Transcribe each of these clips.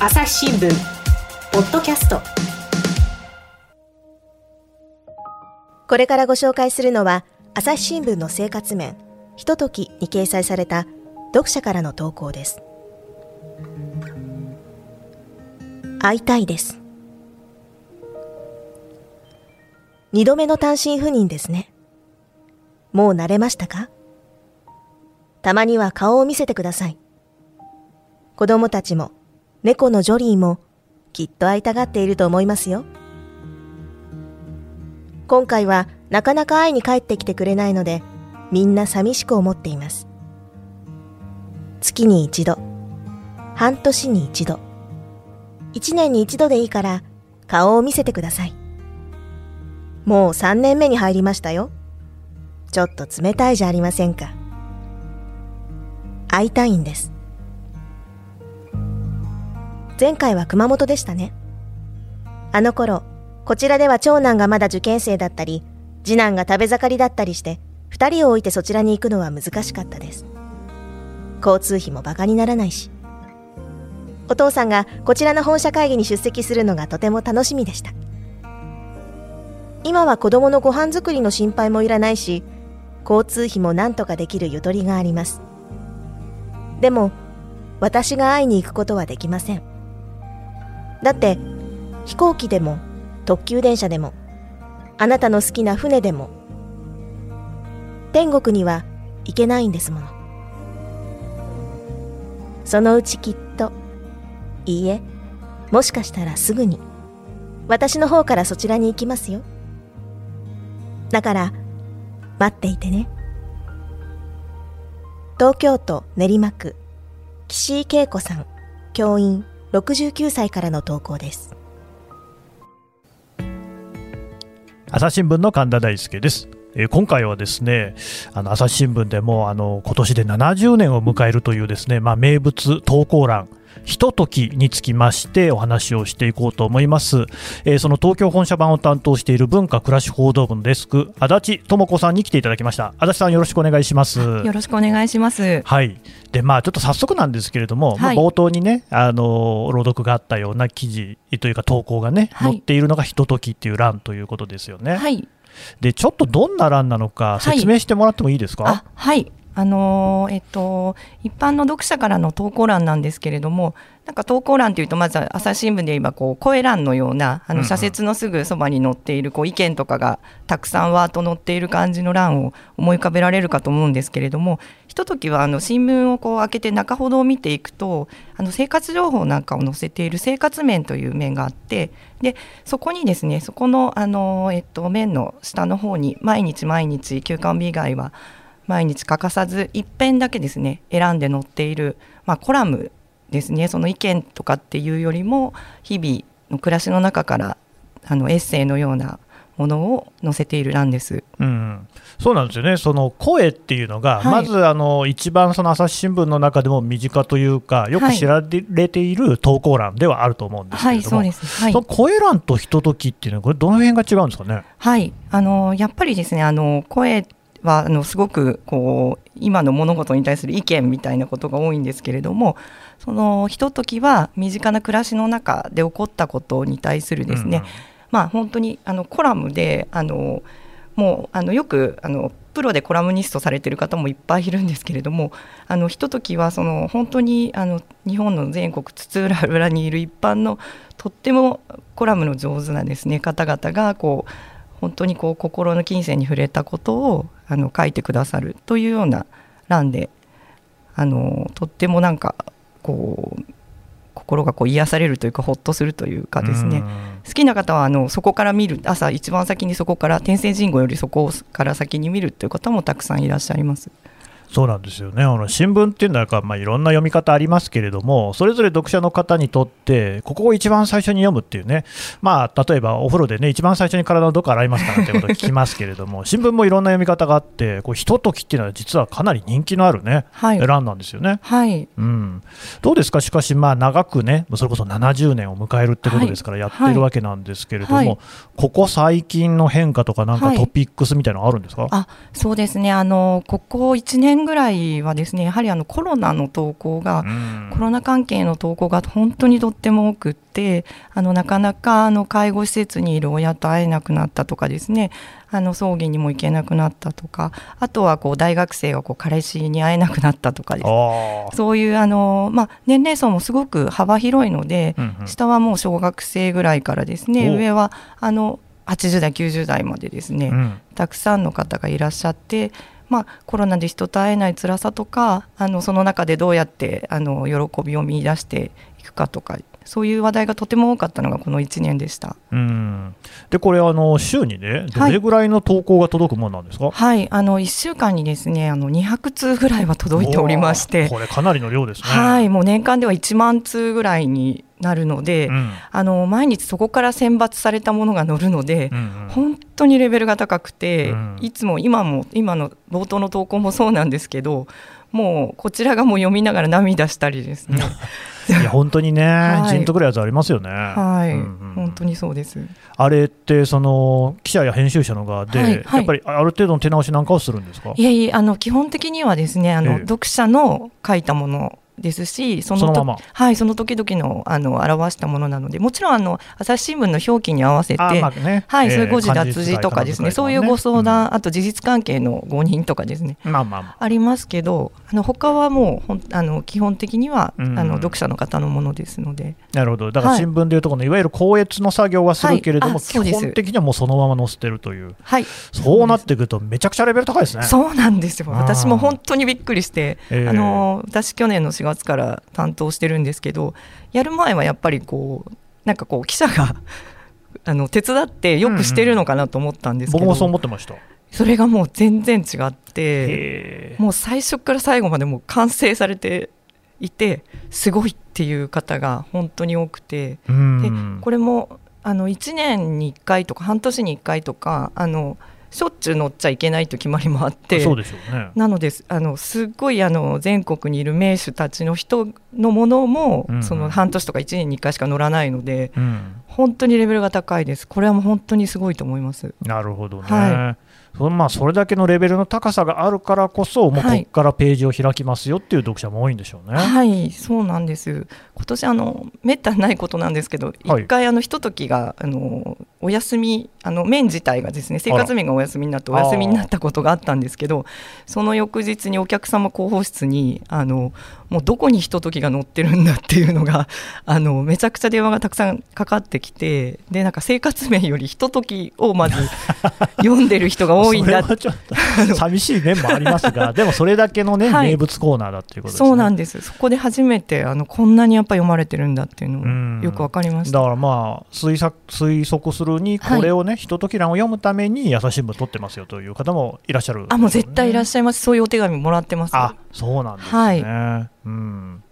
朝日新聞ポッドキャスト。これからご紹介するのは朝日新聞の生活面。ひとときに掲載された読者からの投稿です。会いたいです。二度目の単身赴任ですね。もう慣れましたか？たまには顔を見せてください。子供たちも猫のジョリーもきっと会いたがっていると思いますよ。今回はなかなか会いに帰ってきてくれないのでみんな寂しく思っています。月に一度。半年に一度。一年に一度でいいから顔を見せてください。もう三年目に入りましたよ。ちょっと冷たいじゃありませんか。会いたいんです。前回は熊本でしたね。あの頃こちらでは長男がまだ受験生だったり次男が食べ盛りだったりして二人を置いてそちらに行くのは難しかったです。交通費もバカにならないし。お父さんがこちらの本社会議に出席するのがとても楽しみでした。今は子供のご飯作りの心配もいらないし交通費も何とかできるゆとりがあります。でも私が会いに行くことはできません。だって飛行機でも特急電車でもあなたの好きな船でも天国には行けないんですもの。そのうちきっといいえもしかしたらすぐに私の方からそちらに行きますよ。だから待っていてね。東京都練馬区岸井恵子さん教員。69歳からの投稿です。朝日新聞の神田大輔です。え、今回はですねあの朝日新聞でもあの今年で70年を迎えるというですね、まあ、名物投稿欄ひとときにつきましてお話をしていこうと思います、えー、その東京本社版を担当している文化暮らし報道部のデスク足立智子さんに来ていただきました。足立さんよろしくお願いします。よろしくお願いします。はい。でまあちょっと早速なんですけれども、はい、冒頭にねあの朗読があったような記事というか投稿がね、はい、載っているのがひとときっていう欄ということですよね。はい。でちょっとどんな欄なのか説明してもらってもいいですか、はい、はいあのー、えっと、一般の読者からの投稿欄なんですけれども、なんか投稿欄というと、まず朝日新聞で言えばこう声欄のような、あの社説のすぐそばに載っているこう意見とかがたくさんわーっと載っている感じの欄を思い浮かべられるかと思うんですけれども、ひとときはあの新聞をこう開けて中ほどを見ていくと、あの生活情報なんかを載せている生活面という面があって、でそこにですね、そこのあの、えっと、面の下の方に、毎日毎日、休館日以外は、毎日欠かさず一編だけですね選んで載っている、まあ、コラムですねその意見とかっていうよりも日々の暮らしの中からあのエッセイのようなものを載せている欄です、うん、そうなんですよね、その声っていうのが、はい、まずあの一番その朝日新聞の中でも身近というか、よく知られている投稿欄ではあると思うんですけれども、はい、そうです。はい、その声欄とひとときっていうのは、これ、どの辺が違うんですかね？はい。あのやっぱりですねあの声はあのすごくこう今の物事に対する意見みたいなことが多いんですけれどもそのひとときは身近な暮らしの中で起こったことに対するですね、うん、まあ本当にあのコラムであのもうあのよくあのプロでコラムニストされてる方もいっぱいいるんですけれどもあのひとときはその本当にあの日本の全国津々浦々にいる一般のとってもコラムの上手なですね方々がこう本当にこう心の金銭に触れたことをあの書いてくださるというような欄であのとってもなんかこう心がこう癒されるというかほっとするというかですね好きな方はあのそこから見る朝一番先にそこから天聖神宮よりそこから先に見るという方もたくさんいらっしゃいます。そうなんですよね。あの新聞っていうのは、まあ、いろんな読み方ありますけれどもそれぞれ読者の方にとってここを一番最初に読むっていうね、まあ、例えばお風呂でね一番最初に体をどこ洗いますかっていうことを聞きますけれども 新聞もいろんな読み方があってこうひとときっていうのは実はかなり人気のあるね、はい、欄なんですよね。はい。うん、どうですか？しかし、まあ、長くねそれこそ70年を迎えるってことですからやってるわけなんですけれども、はい。はい、ここ最近の変化とかなんかトピックスみたいなのあるんですか、あそうですね。あのここ1年年ぐらいはですねやはりあのコロナの投稿が、コロナ関係の投稿が本当にとっても多くってあのなかなかあの介護施設にいる親と会えなくなったとかですねあの葬儀にも行けなくなったとかあとはこう大学生がこう彼氏に会えなくなったとかです。そういうあの、まあ、年齢層もすごく幅広いので、うんうん、下はもう小学生ぐらいからですね上はあの80代90代までですね、うん、たくさんの方がいらっしゃって。まあ、コロナで人と会えない辛さとかあのその中でどうやってあの喜びを見出していくかとかそういう話題がとても多かったのがこの1年でした。うん。でこれあの、週にね、どれぐらいの投稿が届くものなんですか、はい、はい、あの1週間にですねあの200通ぐらいは届いておりまして、これ、かなりの量ですね。はい。もう年間では1万通ぐらいになるので、うん、あの毎日そこから選抜されたものが載るので、うんうん、本当にレベルが高くて、うん、いつも今も今の冒頭の投稿もそうなんですけどもうこちらがもう読みながら涙したりですね いや本当にね、はい、じんとくるやつありますよね。はい、うんうん、本当にそうです。あれってその記者や編集者の側で、はいはい、やっぱりある程度の手直しなんかをするんですか？いやいやあの基本的にはですねあの、ええ、読者の書いたものですしそのとはいその時々のあの表したものなのでもちろんあの朝日新聞の表記に合わせて、まあね、はい、そういう誤字脱字とかですね、そういうご相談、うん、あと事実関係の誤認とかですね、まあまあまあ、ありますけどあの他はもうほんあの基本的には、うん、あの読者の方のものですので。なるほど。だから新聞でいうとこの、はい、いわゆる校閲の作業はするけれども、はい、基本的にはもうそのまま載せてるという、はい、そうなってくるとめちゃくちゃレベル高いですね。そうなんですよ。私も本当にびっくりして、えー、あの私去年の4月から担当してるんですけどやる前はやっぱりこうなんかこう記者が あの手伝ってよくしてるのかなと思ったんですけど、うんうん、僕もそう思ってました。それがもう全然違ってもう最初から最後までもう完成されていてすごいっていう方が本当に多くて、でこれもあの1年に1回とか半年に1回とかあのしょっちゅう乗っちゃいけないと決まりもあってそうでしょう、ね、なのであのすっごいあの全国にいる名手たちの人のものも、うんうん、その半年とか1年に1回しか乗らないので、うん、本当にレベルが高いです。これはもう本当にすごいと思います。なるほどね、はい。そまあそれだけのレベルの高さがあるからこそ、もうここからページを開きますよっていう読者も多いんでしょうね。はい、はい、そうなんです。今年あのめったにないことなんですけど、一、はい、回あのひとときがあのお休みあの面自体がですね生活面がお休みになってお休みになったことがあったんですけど、その翌日にお客様広報室にあのもうどこにひとときが載ってるんだっていうのが あのめちゃくちゃ電話がたくさんかかってきてでなんか生活面よりひとときをまず 読んでる人が多いんだちょっと 寂しい面もありますがでもそれだけのね、はい、名物コーナーだっていうことですね。そうなんです。そこで初めてあのこんなにやっぱ読まれてるんだっていうのをよくわかりました。だからまあ推測推測するにこれをね、はい、ひととき欄を読むために朝日新聞取ってますよという方もいらっしゃる、ね、あもう絶対いらっしゃいます。そういうお手紙もらってます。あそうなんですね、はい。うん。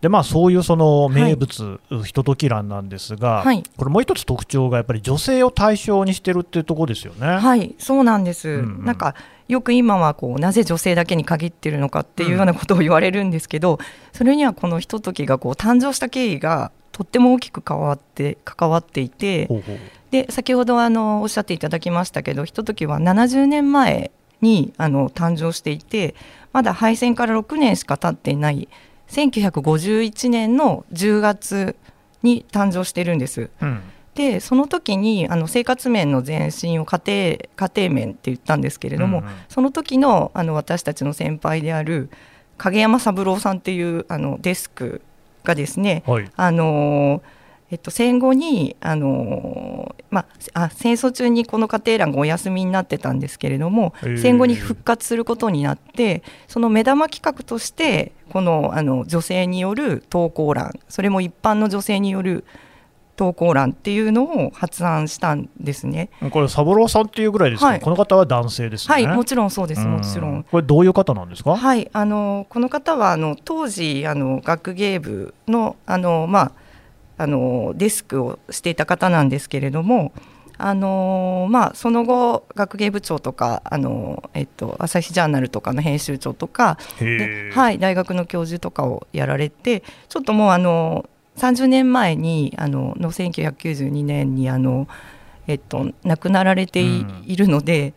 でまあ、そういうその名物、はい、ひととき欄なんですが、はい、これ、もう一つ特徴がやっぱり女性を対象にしてるっていうところですよね。はいそうなんです、うんうん、なんかよく今はこうなぜ女性だけに限ってるのかっていうようなことを言われるんですけど、うん、それにはこのひとときがこう誕生した経緯がとっても大きく関わって関わっていてで先ほどあのおっしゃっていただきましたけどひとときは70年前にあの誕生していてまだ敗戦から6年しか経っていない1951年の10月に誕生してるんです。うん、でその時にあの生活面の前進を家庭家庭面って言ったんですけれども、うんうん、その時のあの私たちの先輩である影山三郎さんっていうあのデスクがですね、はい、あのえっと、戦後にあの、まあ、戦争中にこの家庭欄がお休みになってたんですけれども、戦後に復活することになってその目玉企画としてこのあの女性による投稿欄それも一般の女性による投稿欄っていうのを発案したんですね。これ三郎さんっていうぐらいですか、はい、この方は男性ですね。はい、もちろんそうです、もちろん。これどういう方なんですか？はい、あのこの方はあの当時あの学芸部のあのまああのデスクをしていた方なんですけれども。あのまあ、その後学芸部長とかあの、えっと、朝日ジャーナルとかの編集長とかはい、大学の教授とかをやられてちょっともうあの30年前にあのの1992年にあの、えっと、亡くなられてい,、るので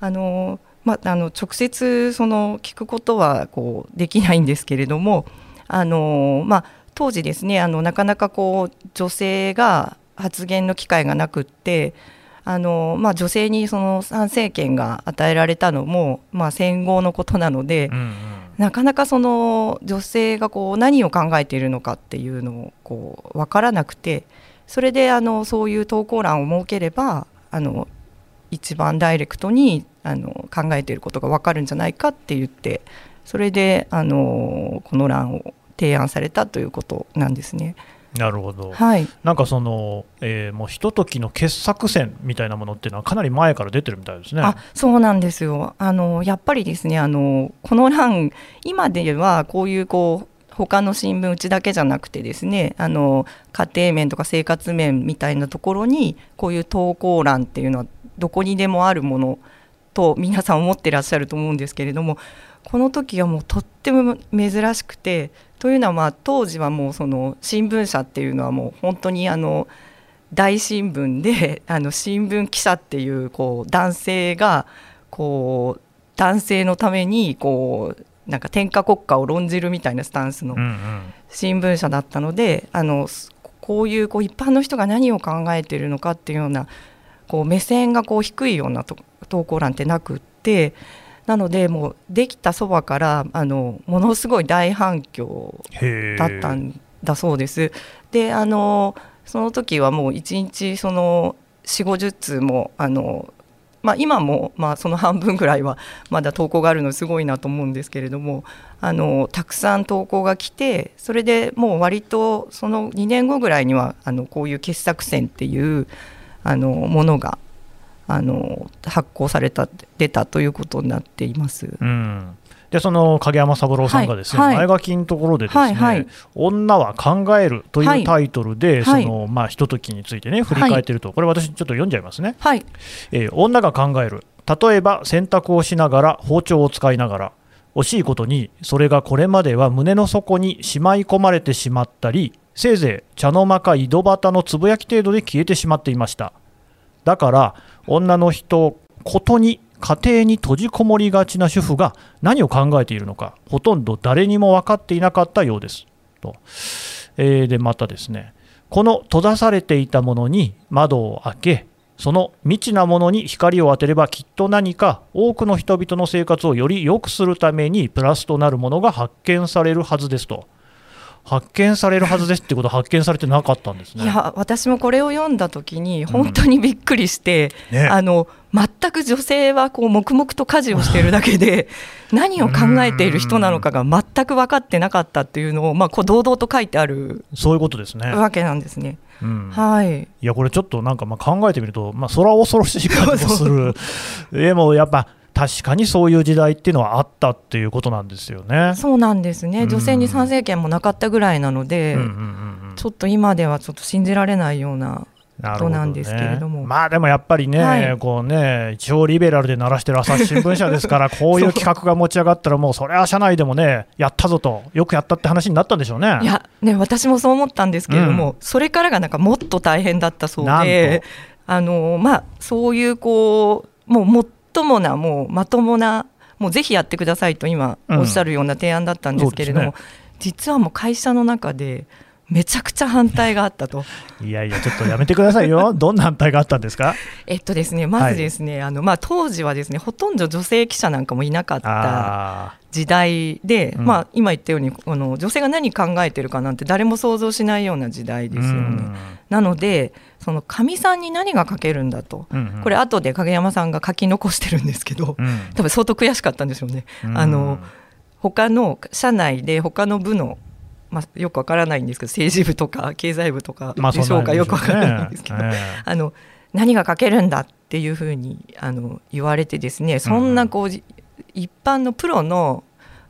あのまあ、あの直接その聞くことはこうできないんですけれどもあの、まあ、当時ですねあのなかなかこう女性が発言の機会がなくってあの、まあ、女性にその参政権が与えられたのも、まあ、戦後のことなので、うんうん、なかなかその女性がこう何を考えているのかっていうのをこう分からなくてそれであのそういう投稿欄を設ければあの一番ダイレクトにあの考えていることが分かるんじゃないかって言ってそれであのこの欄を提案されたということなんですね。なるほど、はい、なんかその、えー、もうひとときの傑作選みたいなものっていうのは、かなり前から出てるみたいですね。あそうなんですよ。あの、やっぱりですねあの、この欄、今ではこういうこう他の新聞うちだけじゃなくてですねあの家庭面とか生活面みたいなところにこういう投稿欄っていうのはどこにでもあるものと皆さん思ってらっしゃると思うんですけれどもこの時はもうとっても珍しくてというのはまあ当時はもうその新聞社っていうのはもう本当にあの大新聞で あの新聞記者っていうこう男性がこう男性のためにこうなんか天下国家を論じるみたいなスタンスの新聞社だったので、あのこういうこう一般の人が何を考えているのかっていうようなこう目線がこう低いような投稿欄ってなくってなのでもうできたそばからあのものすごい大反響だったんだそうです。であのその時はもう1日その4 5 0通もあのまあ、今もまあその半分ぐらいはまだ投稿があるのすごいなと思うんですけれどもあのたくさん投稿が来てそれでもう割とその2年後ぐらいにはあのこういう傑作選っていうあのものがあの発行された出たということになっています。うん。でその影山三郎さんがですね、はいはい、前書きのところでですね、はいはい、女は考えるというタイトルで、そのまあひとときについてね振り返っていると、これ私ちょっと読んじゃいますね。はい、えー、女が考える。例えば洗濯をしながら包丁を使いながら惜しいことにそれがこれまでは胸の底にしまい込まれてしまったりせいぜい茶の間か井戸端のつぶやき程度で消えてしまっていました。だから女の人ことに家庭に閉じこもりがちな主婦が何を考えているのかほとんど誰にも分かっていなかったようです。と、えー、でまたですね。この閉ざされていたものに窓を開けその未知なものに光を当てればきっと何か多くの人々の生活をより良くするためにプラスとなるものが発見されるはずですと。発見されるはずですってことは発見されてなかったんですね。いや私もこれを読んだ時に本当にびっくりして、うんね、あの全く女性はこう黙々と家事をしているだけで 何を考えている人なのかが全く分かってなかったっていうのをまあこう堂々と書いてあるそういうことですね。わけなんですね。うん、はい、いやこれちょっとなんかまあ考えてみると、まあ、それは恐ろしい感じもする。でもやっぱ確かにそういう時代っていうのはあったっていうことなんですよね。そうなんですね。女性に参政権もなかったぐらいなので、ちょっと今ではちょっと信じられないようなことなんですけれども、ね、まあでもやっぱりね、はい、こうね一応リベラルで鳴らしてる朝日新聞社ですから こういう企画が持ち上がったらもうそれは社内でもねやったぞとよくやったって話になったんでしょうね。いやね私もそう思ったんですけれども、うん、それからがなんかもっと大変だったそうであのまあそういうこうもう最もなもうまともなもうぜひやってくださいと今おっしゃるような提案だったんですけれども、うんね、実はもう会社の中でめちゃくちゃ反対があったと。いやいや、ちょっとやめてくださいよ、どんな反対があったんですか？えっとですね、まずですね、はい、あのまあ、当時はですねほとんど女性記者なんかもいなかった時代で、まあ、今言ったようにこの女性が何考えてるかなんて誰も想像しないような時代ですよね。なのでそのかみさんに何が書けるんだと、うんうん、これ後で影山さんが書き残してるんですけど、うん、多分相当悔しかったんでしょうね。あの他の社内で他の部のまあ、よくわからないんですけど政治部とか 経済部とかでしょうか、よくわからないんですけど、あの何が書けるんだっていうふうにあの言われてですねそんなこう、一般のプロの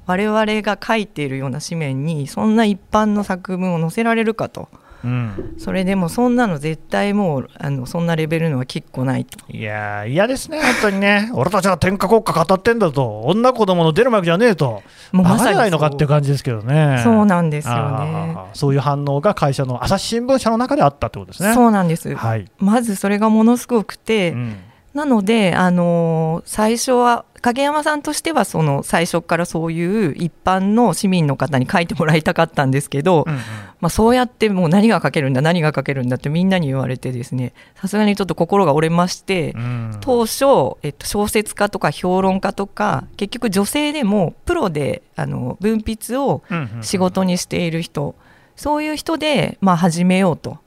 我々が書いているような紙面にそんな一般の作文を載せられるかと。うん、それでもそんなの絶対もうあのそんなレベルのはきっこないと。いや嫌ですね本当にね。俺たちは天下国家語ってんだと。女子供の出る幕じゃねえと。もうまさにないのかっていう感じですけどね。そうなんですよね。そういう反応が会社の朝日新聞社の中であったってことですね。そうなんです、はい、まずそれがものすごくて、うんなので、あの最初は影山さんとしてはその最初からそういう一般の市民の方に書いてもらいたかったんですけど、うんうん。まあ、そうやってもう何が書けるんだ何が書けるんだってみんなに言われてですねさすがにちょっと心が折れまして、うん。当初、えっと、小説家とか評論家とか結局女性でもプロであの文筆を仕事にしている人、そういう人で、まあ、始めようと。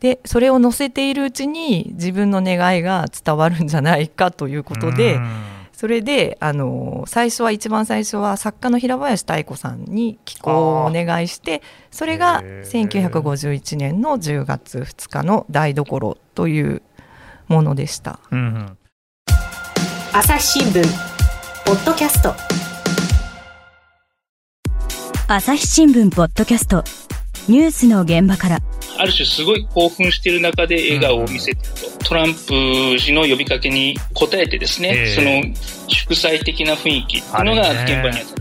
でそれを載せているうちに自分の願いが伝わるんじゃないかということで、うん。それであの最初は一番最初は作家の平林妙子さんに寄稿をお願いしてそれがへー。1951年の10月2日の「台所」というものでした。うんうん。朝日新聞ポッドキャスト。朝日新聞ポッドキャスト。ニュースの現場からある種すごい興奮している中で笑顔を見せてると、トランプ氏の呼びかけに応えてですね、ええ。その祝祭的な雰囲気っていうのが現場にあった。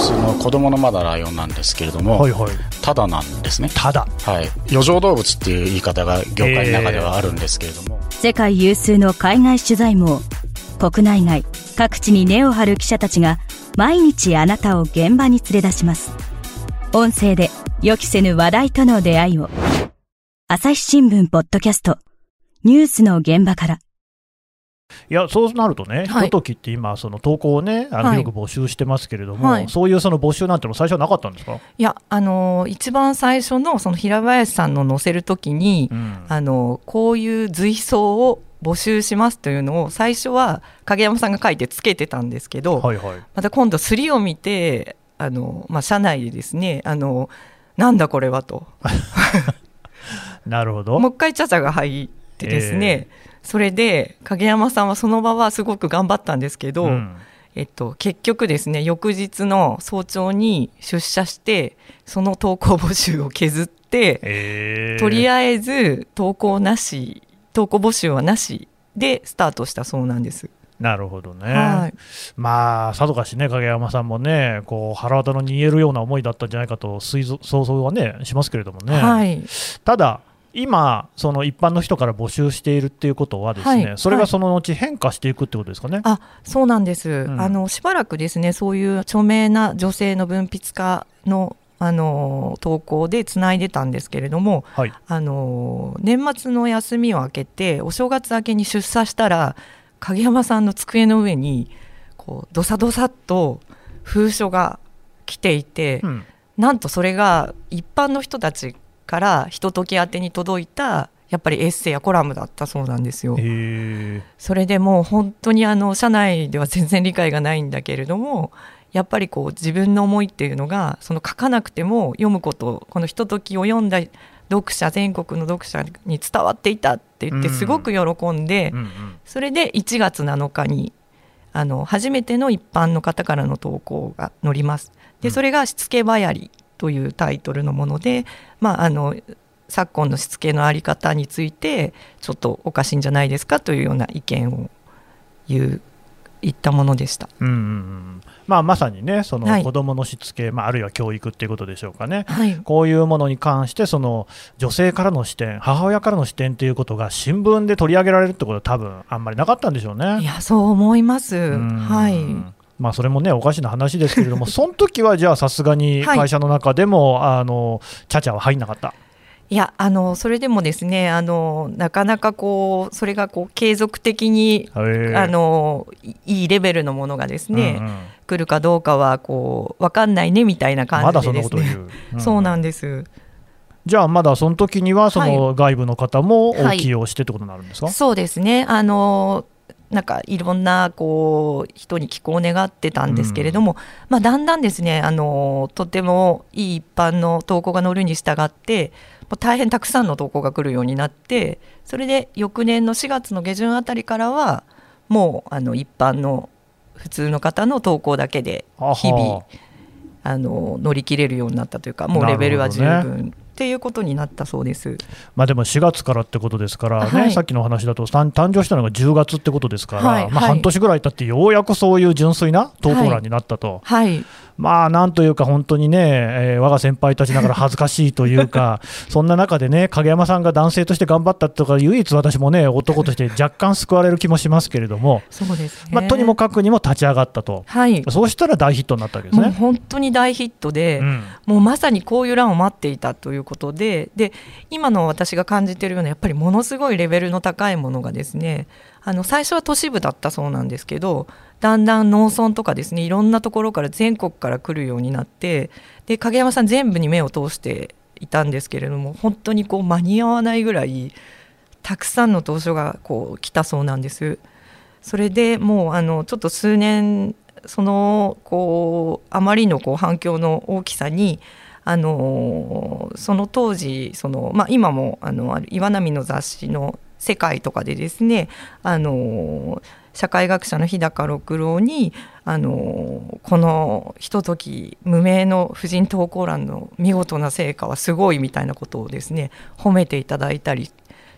その子供のまだライオンなんですけれども、はいはい。ただなんですね。ただはい。余剰動物っていう言い方が業界の中ではあるんですけれども、世界有数の海外取材網国内外各地に根を張る記者たちが毎日あなたを現場に連れ出します。音声で予期せぬ話題との出会いを。朝日新聞ポッドキャスト。ニュースの現場から。いやそうなるとね、はい。ひとときって今、その投稿をね、あのく募集してますけれども、はい。そういうその募集なんての最初はなかったんですか、いやあの一番最初のその平林さんの載せるときに、うん。あのこういう随想を募集しますというのを最初は影山さんが書いてつけてたんですけど、はいはい、また今度すりを見てあの、まあ、社内でですねあのなんだこれはと。なるほど、もう一回ちゃちゃが入ってですね、それで影山さんはその場はすごく頑張ったんですけど、うん。えっと、結局ですね翌日の早朝に出社してその投稿募集を削って、えーとりあえず投稿なし投稿募集はなしでスタートしたそうなんです。なるほどね、はい。まあ、さぞかしね、影山さんもね、こう腹渡の煮えるような思いだったんじゃないかと想像はね、しますけれどもね、はい、ただ、今、その一般の人から募集しているっていうことは、ですね、はい。それがその後、変化していくってことですかね。あそうなんです、ん。あのしばらくですねそういう著名な女性の文筆家のあの投稿でつないでたんですけれどもはい、あの年末の休みを明けてお正月明けに出社したら影山さんの机の上にこうどさどさっと封書が来ていて、うんなんとそれが一般の人たちからひととき宛てに届いたやっぱりエッセイやコラムだったそうなんですよ。それでもう本当にあの社内では全然理解がないんだけれどもやっぱりこう自分の思いっていうのがその書かなくても読むことこのひとときを読んだ読者全国の読者に伝わっていたって言ってうん。すごく喜んで、それで1月7日にあの初めての一般の方からの投稿が載ります。うん。でそれが「しつけばやり」というタイトルのもので、まあ、あの昨今のしつけの在り方についてちょっとおかしいんじゃないですかというような意見を言う言ったものでした。うんうんうんまあ、まさにね、そのはい子どものしつけ、まあ、あるいは教育っていうことでしょうかね。はい、こういうものに関して、その女性からの視点、母親からの視点ということが新聞で取り上げられるってことは、多分あんまりなかったんでしょうね。いやそう思います。うんはいまあ、それもね、おかしな話ですけれども、その時はじゃあ、さすがにはい会社の中でも、あのちゃちゃは入んなかった。いやあのそれでもですねあのなかなかこうそれがこう継続的にあのいいいレベルのものがですね、うんうん来るかどうかはこう分かんないねみたいな感じでですね。んなことを言う。そうなんでです。じゃあ、まだその時には、その外部の方もはい起用してってことになるんですか、そうですね。あのなんかいろんなこう人に寄稿を願ってたんですけれども、まあだんだんですねあのとてもいい一般の投稿が載るに従ってもう大変たくさんの投稿が来るようになってそれで翌年の4月の下旬あたりからはもうあの一般の普通の方の投稿だけで日々あ。の乗り切れるようになったというかもうレベルは十分っていうことになったそうです。まあ、でも4月からってことですからね、はい。さっきの話だと誕誕生したのが10月ってことですから、まあ、はい。はい半年ぐらい経ってようやくそういう純粋な投稿欄になったと、はい、まあなんというか、本当にね、えー我が先輩たちながら恥ずかしいというか、そんな中でね、影山さんが男性として頑張ったとか、唯一私もね、男として若干救われる気もしますけれども、そうですね。まあ、とにもかくにも立ち上がったと、はい。そうしたら大ヒットになったわけですもうね。本当に大ヒットで、うんもうまさにこういう欄を待っていたということでで今の私が感じているようなやっぱりものすごいレベルの高いものがですねあの最初は都市部だったそうなんですけどだんだん農村とかですねいろんなところから全国から来るようになってで影山さん全部に目を通していたんですけれども本当にこう間に合わないぐらいたくさんの投書がこう来たそうなんです。それでもうあのちょっと数年そのこうあまりのこう反響の大きさにあのその当時その、まあ、今もあの岩波の雑誌の「世界」とかでですねあの社会学者の日高六郎にあのこのひととき無名の婦人投稿欄の見事な成果はすごいみたいなことをですね褒めていただいたり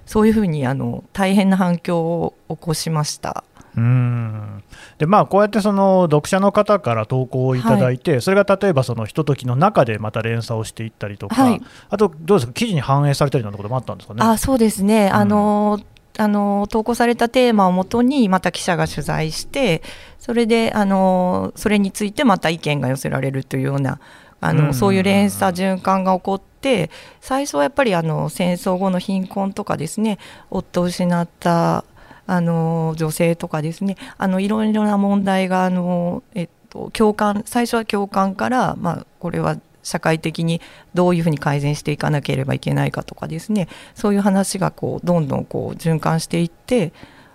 そういうふうにあの大変な反響を起こしました。うん。でまあ、こうやってその読者の方から投稿をいただいて、それが例えばそのひとときの中でまた連鎖をしていったりとか、はい。あとどうですか、記事に反映されたりなんてこともあったんですかね？あそうですね、んあのあの投稿されたテーマをもとにまた記者が取材してそれであのそれについてまた意見が寄せられるというようなあの、うん。そういう連鎖循環が起こって最初はやっぱりあの戦争後の貧困とかですね夫を失ったあの女性とかですねあのいろいろな問題があの、えっと、共感最初は共感から、まあ、これは社会的にどういうふうに改善していかなければいけないかとかですねそういう話がこうどんどんこう循環していって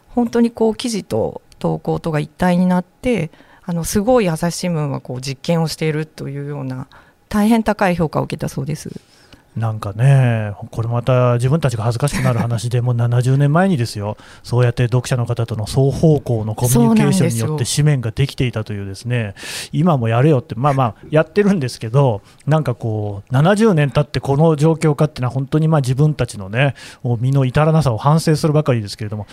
本当にこう記事と投稿とが一体になってあのすごい朝日新聞はこう実験をしているというような大変高い評価を受けたそうです。なんかね、これまた自分たちが恥ずかしくなる話で、もう 70年前にですよ、そうやって読者の方との双方向のコミュニケーションによって紙面ができていたという、ですね。今もやれよって、まあまあ、やってるんですけど、なんかこう、70年経ってこの状況かっていうのは、本当にまあ自分たちのね、身の至らなさを反省するばかりですけれども、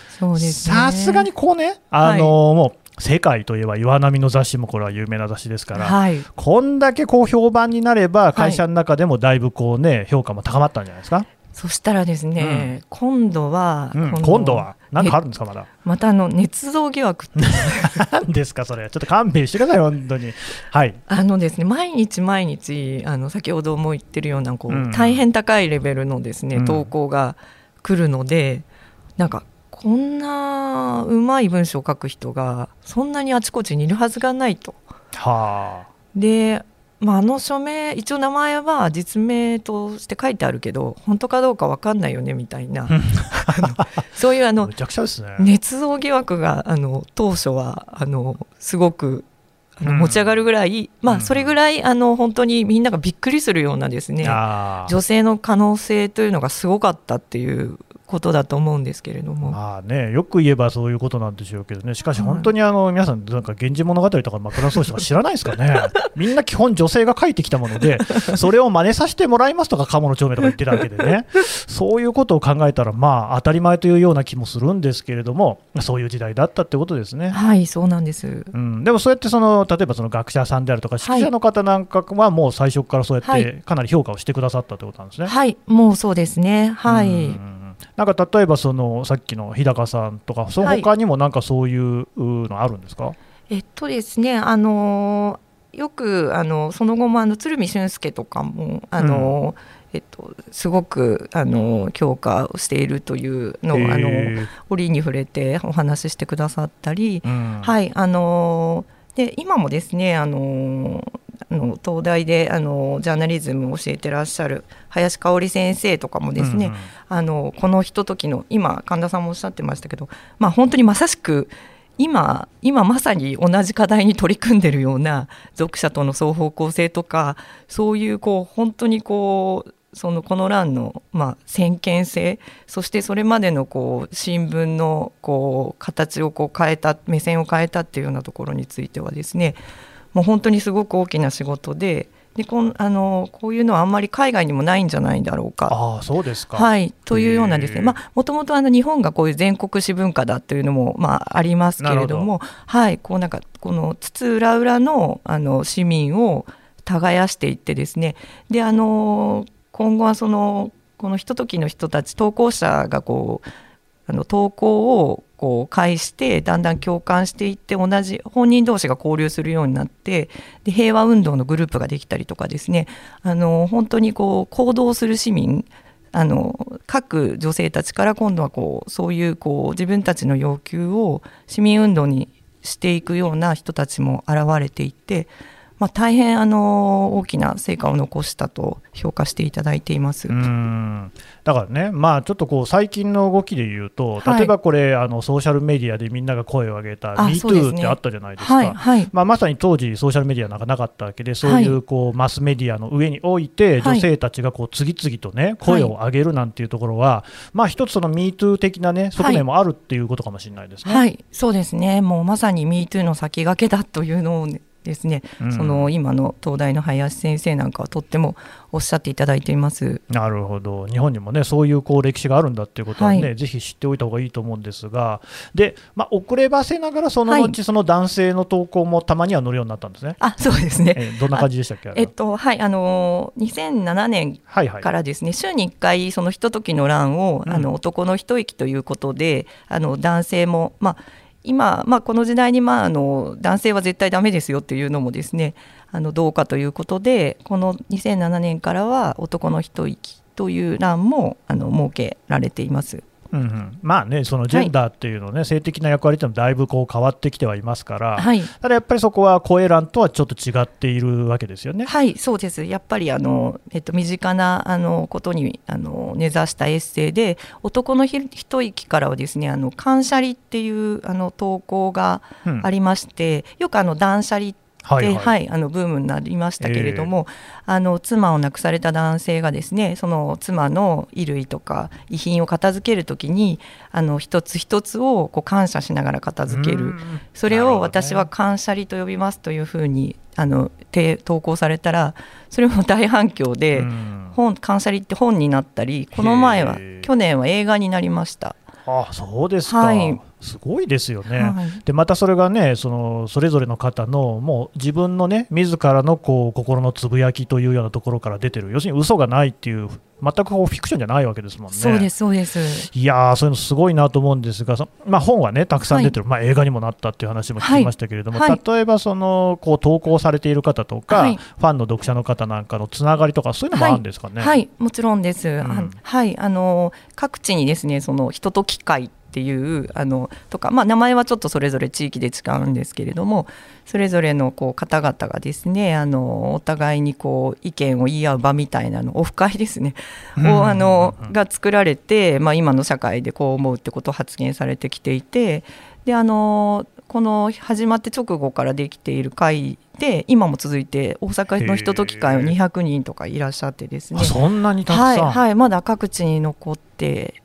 さすがにこうね、あのもう世界といえば岩波の雑誌もこれは有名な雑誌ですから。はい。こんだけこう評判になれば、会社の中でもだいぶこう、ね、評価も高まったんじゃないですか、そしたらですね、今度は、うん。今度は、なんかあるんですか、まだ？またあの捏造疑惑って なんですか、それ、ちょっと勘弁してください、本当に。はい、あのですね毎日毎日あの先ほども言ってるようなこう、うん。大変高いレベルのですねうん。投稿が来るので、なんかこんなうまい文章を書く人がそんなにあちこちにいるはずがないと。はで、まあ、あの署名一応名前は実名として書いてあるけど本当かどうか分かんないよねみたいな。そういうああ、のね。捏造疑惑があの当初はあのすごく持ち上がるぐらい、まうん。あそれぐらいあの本当にみんながびっくりするようなですね女性の可能性というのがすごかったっていうことだと思うんですけれども。まあね、よく言えばそういうことなんでしょうけどね、しかしはい。本当にあの皆さん、なんか源氏物語とか枕草子とか知らないですかね、みんな基本、女性が書いてきたもので、それを真似させてもらいますとか、鴨の長明とか言ってたわけでね、そういうことを考えたら、まあ当たり前というような気もするんですけれども、そういう時代だったってことですね。はいそうなんです。うん、でもそうやってその例えばその学者さんであるとか指揮者の方なんかはもう最初からそうやっはい。てかなり評価をしてくださったということなんですね。はいもうそうですね。はい、うんなんか例えばそのさっきの日高さんとかその他にもなんかそういうのあるんですか、えっとですねあのよくあのその後もあの鶴見俊介とかもあの、えっと、すごくあの評価をしているというのを、あのへ折に触れてお話ししてくださったり、ーうん。はいあので今もですねあのあの東大であのジャーナリズムを教えてらっしゃる林香織先生とかもですね、うんうん。あのこのひとときの今神田さんもおっしゃってましたけど、まあ、本当にまさしく今今まさに同じ課題に取り組んでるような読者との双方向性とかそういうこう本当にこうそのこの欄の、まあ、先見性そしてそれまでのこう新聞のこう形をこう変えた目線を変えたっていうようなところについてはですねもう本当にすごく大きな仕事ででこんあのこういうのはあんまり海外にもないんじゃないだろうか。ああそうですか。はいというようなですね、まあもともとあの日本がこういう全国史文化だというのもまあありますけれども、はいこうなんかこの津々浦々のあの市民を耕していってですね、であの今後はそのこのひとときの人たち投稿者がこうあの投稿をこう返してだんだん共感していって同じ本人同士が交流するようになってで平和運動のグループができたりとかですね。あの本当にこう行動する市民あの各女性たちから今度はこうそういうこう自分たちの要求を市民運動にしていくような人たちも現れていて、まあ、大変あの大きな成果を残したと評価していただいています。うん。だからね、まあ、ちょっとこう最近の動きで言うと、はい。例えばこれ、あのソーシャルメディアでみんなが声を上げた、MeToo ね。ってあったじゃないですか、はいはい。まあ、まさに当時、ソーシャルメディアなんかなかったわけで、そういうこうマスメディアの上において、はい。女性たちがこう次々とね、声を上げるなんていうところは、まあ一つ、その MeToo 的なね、側面もあるっていうことかもしれないですね。はい、そうですね。もうまさに MeToo の先駆けだというのをねですね、うんその今の東大の林先生なんかはとってもおっしゃっていただいています。なるほど、日本にもね、そういうこう歴史があるんだっていうことはね、はいぜひ知っておいた方がいいと思うんですが、で、まあ、遅ればせながら、そのは後、その男性の投稿もたまには載るようになったんですね。あ、そうですね。えーどんな感じでしたっけ、えっとはいあの2007年はいはい。からですね、週に1回そのひとときの欄を、うんあの男の一息ということであの男性もまあ今、まあ、この時代に、まあ、あの男性は絶対ダメですよっていうのもですねあのどうかということでこの2007年からは男の一息という欄もあの設けられています。うんうん、まあね、そのジェンダーっていうのね、性的な役割っていうのはだいぶこう変わってきてはいますから、はい。ただやっぱりそこは声欄とはちょっと違っているわけですよね。はい、そうです。やっぱりあの、えっと、身近なあのことにあの根ざしたエッセイで男のひ一息からはですねあの感謝離っていうあの投稿がうん。ありまして、よくあの断捨離って、ははい。いはいあのブームになりましたけれども、あの妻を亡くされた男性がですねその妻の衣類とか遺品を片付けるときにあの一つ一つをこう感謝しながら片付ける。うん。それを私は感謝離と呼びますというふうにあのて投稿されたらそれも大反響で、うん。本感謝離って本になったりこの前は去年は映画になりました。あそうですか、はいすごいですよね。はい。でまたそれがねそのそれぞれの方のもう自分のね自らのこう心のつぶやきというようなところから出てる。要するに嘘がないっていう全くこうフィクションじゃないわけですもんね。そうですそうです。いやーそういうのすごいなと思うんですが、そまあ、本はねたくさん出てる、まあ、映画にもなったっていう話も聞きましたけれども、はい。はい例えばそのこう投稿されている方とか、はい。ファンの読者の方なんかのつながりとかそういうのもあるんですかね？はい、もちろんです。ん。あはい、あの各地にですね、その人と機械っていうあのとか、まあ名前はちょっとそれぞれ地域で違うんですけれども、それぞれのこう方々がですね、あのお互いにこう意見を言い合う場みたいなの、オフ会ですね、うんをあのうん。が作られて、まあ今の社会でこう思うってことを発言されてきていて、であのこの始まって直後からできている会で今も続いて大阪の人と機会はへえ200人とかいらっしゃってですね。あそんなにたくさん、はい、はい、まだ各地に残ってい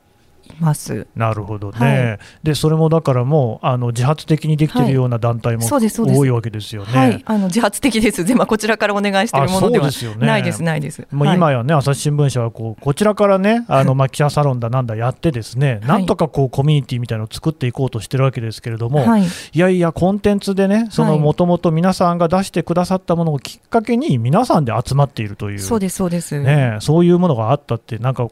ます。なるほどね、はい。でそれもだからもうあの自発的にできてるような団体もそうですそうです。多いわけですよね。はい、あの自発的です。で、まあ、こちらからお願いしているものではあそうですよね。ないです、ないです。もうはい。今やね、朝日新聞社はこうこちらからね、あのまあ記者サロンだなんだやって、ですね、い。なんとかこうコミュニティみたいなのを作っていこうとしてるわけですけれども、はい、いやいや、コンテンツでね、もともと皆さんが出してくださったものをきっかけに、皆さんで集まっているという、そうです、そうです。ね、そういうものがあったって、なんか、ん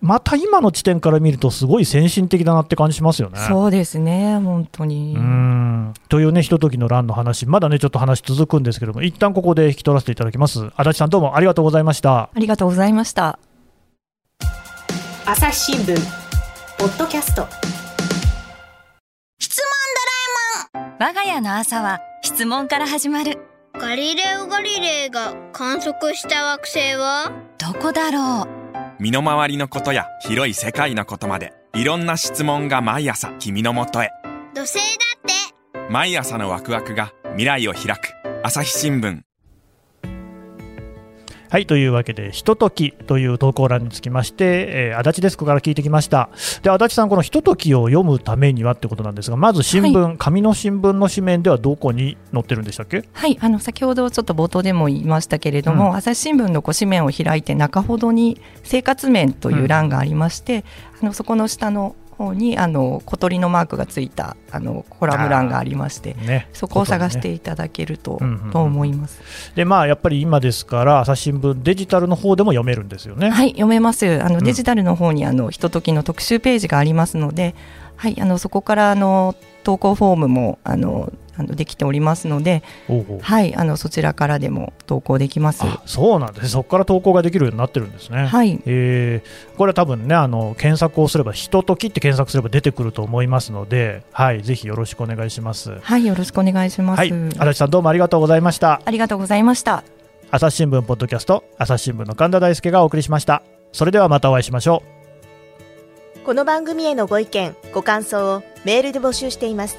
また今の地点から見ると、すごい先進的だなって感じしますよね。そうですね、本当に。うーんというね、ひとときの乱の話、まだね、ちょっと話続くんですけども、一旦ここで引き取らせていただきます。足立さん、どうもありがとうございました。ありがとうございました。朝日新聞ポッドキャスト我が家の朝は質問から始まるガリレオ・ガリレイが観測した惑星は？どこだろう身の回りのことや広い世界のことまでいろんな質問が毎朝君のもとへ。土星だって。毎朝のワクワクが未来を開く。朝日新聞はいというわけで、ひとときという投稿欄につきまして、えー、足立デスクから聞いてきました。で足立さん、このひとときを読むためにはってことなんですが、まず新聞、はい、紙の新聞の紙面ではどこに載ってるんでしたっけ？はいあの先ほどちょっと冒頭でも言いましたけれども、うん、朝日新聞のこう紙面を開いて、中ほどに生活面という欄がありまして、うん、あのそこの下の方にあの小鳥のマークがついたあのコラム欄がありまして、ね、そこを探していただけると,、と思います。でまあやっぱり今ですから朝日新聞デジタルの方でも読めるんですよね。はい読めます。あの、デジタルの方にあのひとときの特集ページがありますので、はいあのそこからあの投稿フォームもあのあのできておりますので、はい、あのそちらからでも投稿できます。そうなんです。そこから投稿ができるようになってるんですね。はい。えー、これは多分ね、あの検索をすれば、ひとときって検索すれば出てくると思いますので、はい、ぜひよろしくお願いします。はい、よろしくお願いします。はい、足立さんどうもありがとうございました。ありがとうございました。朝日新聞ポッドキャスト、朝日新聞の神田大輔がお送りしました。それではまたお会いしましょう。この番組へのご意見、ご感想をメールで募集しています。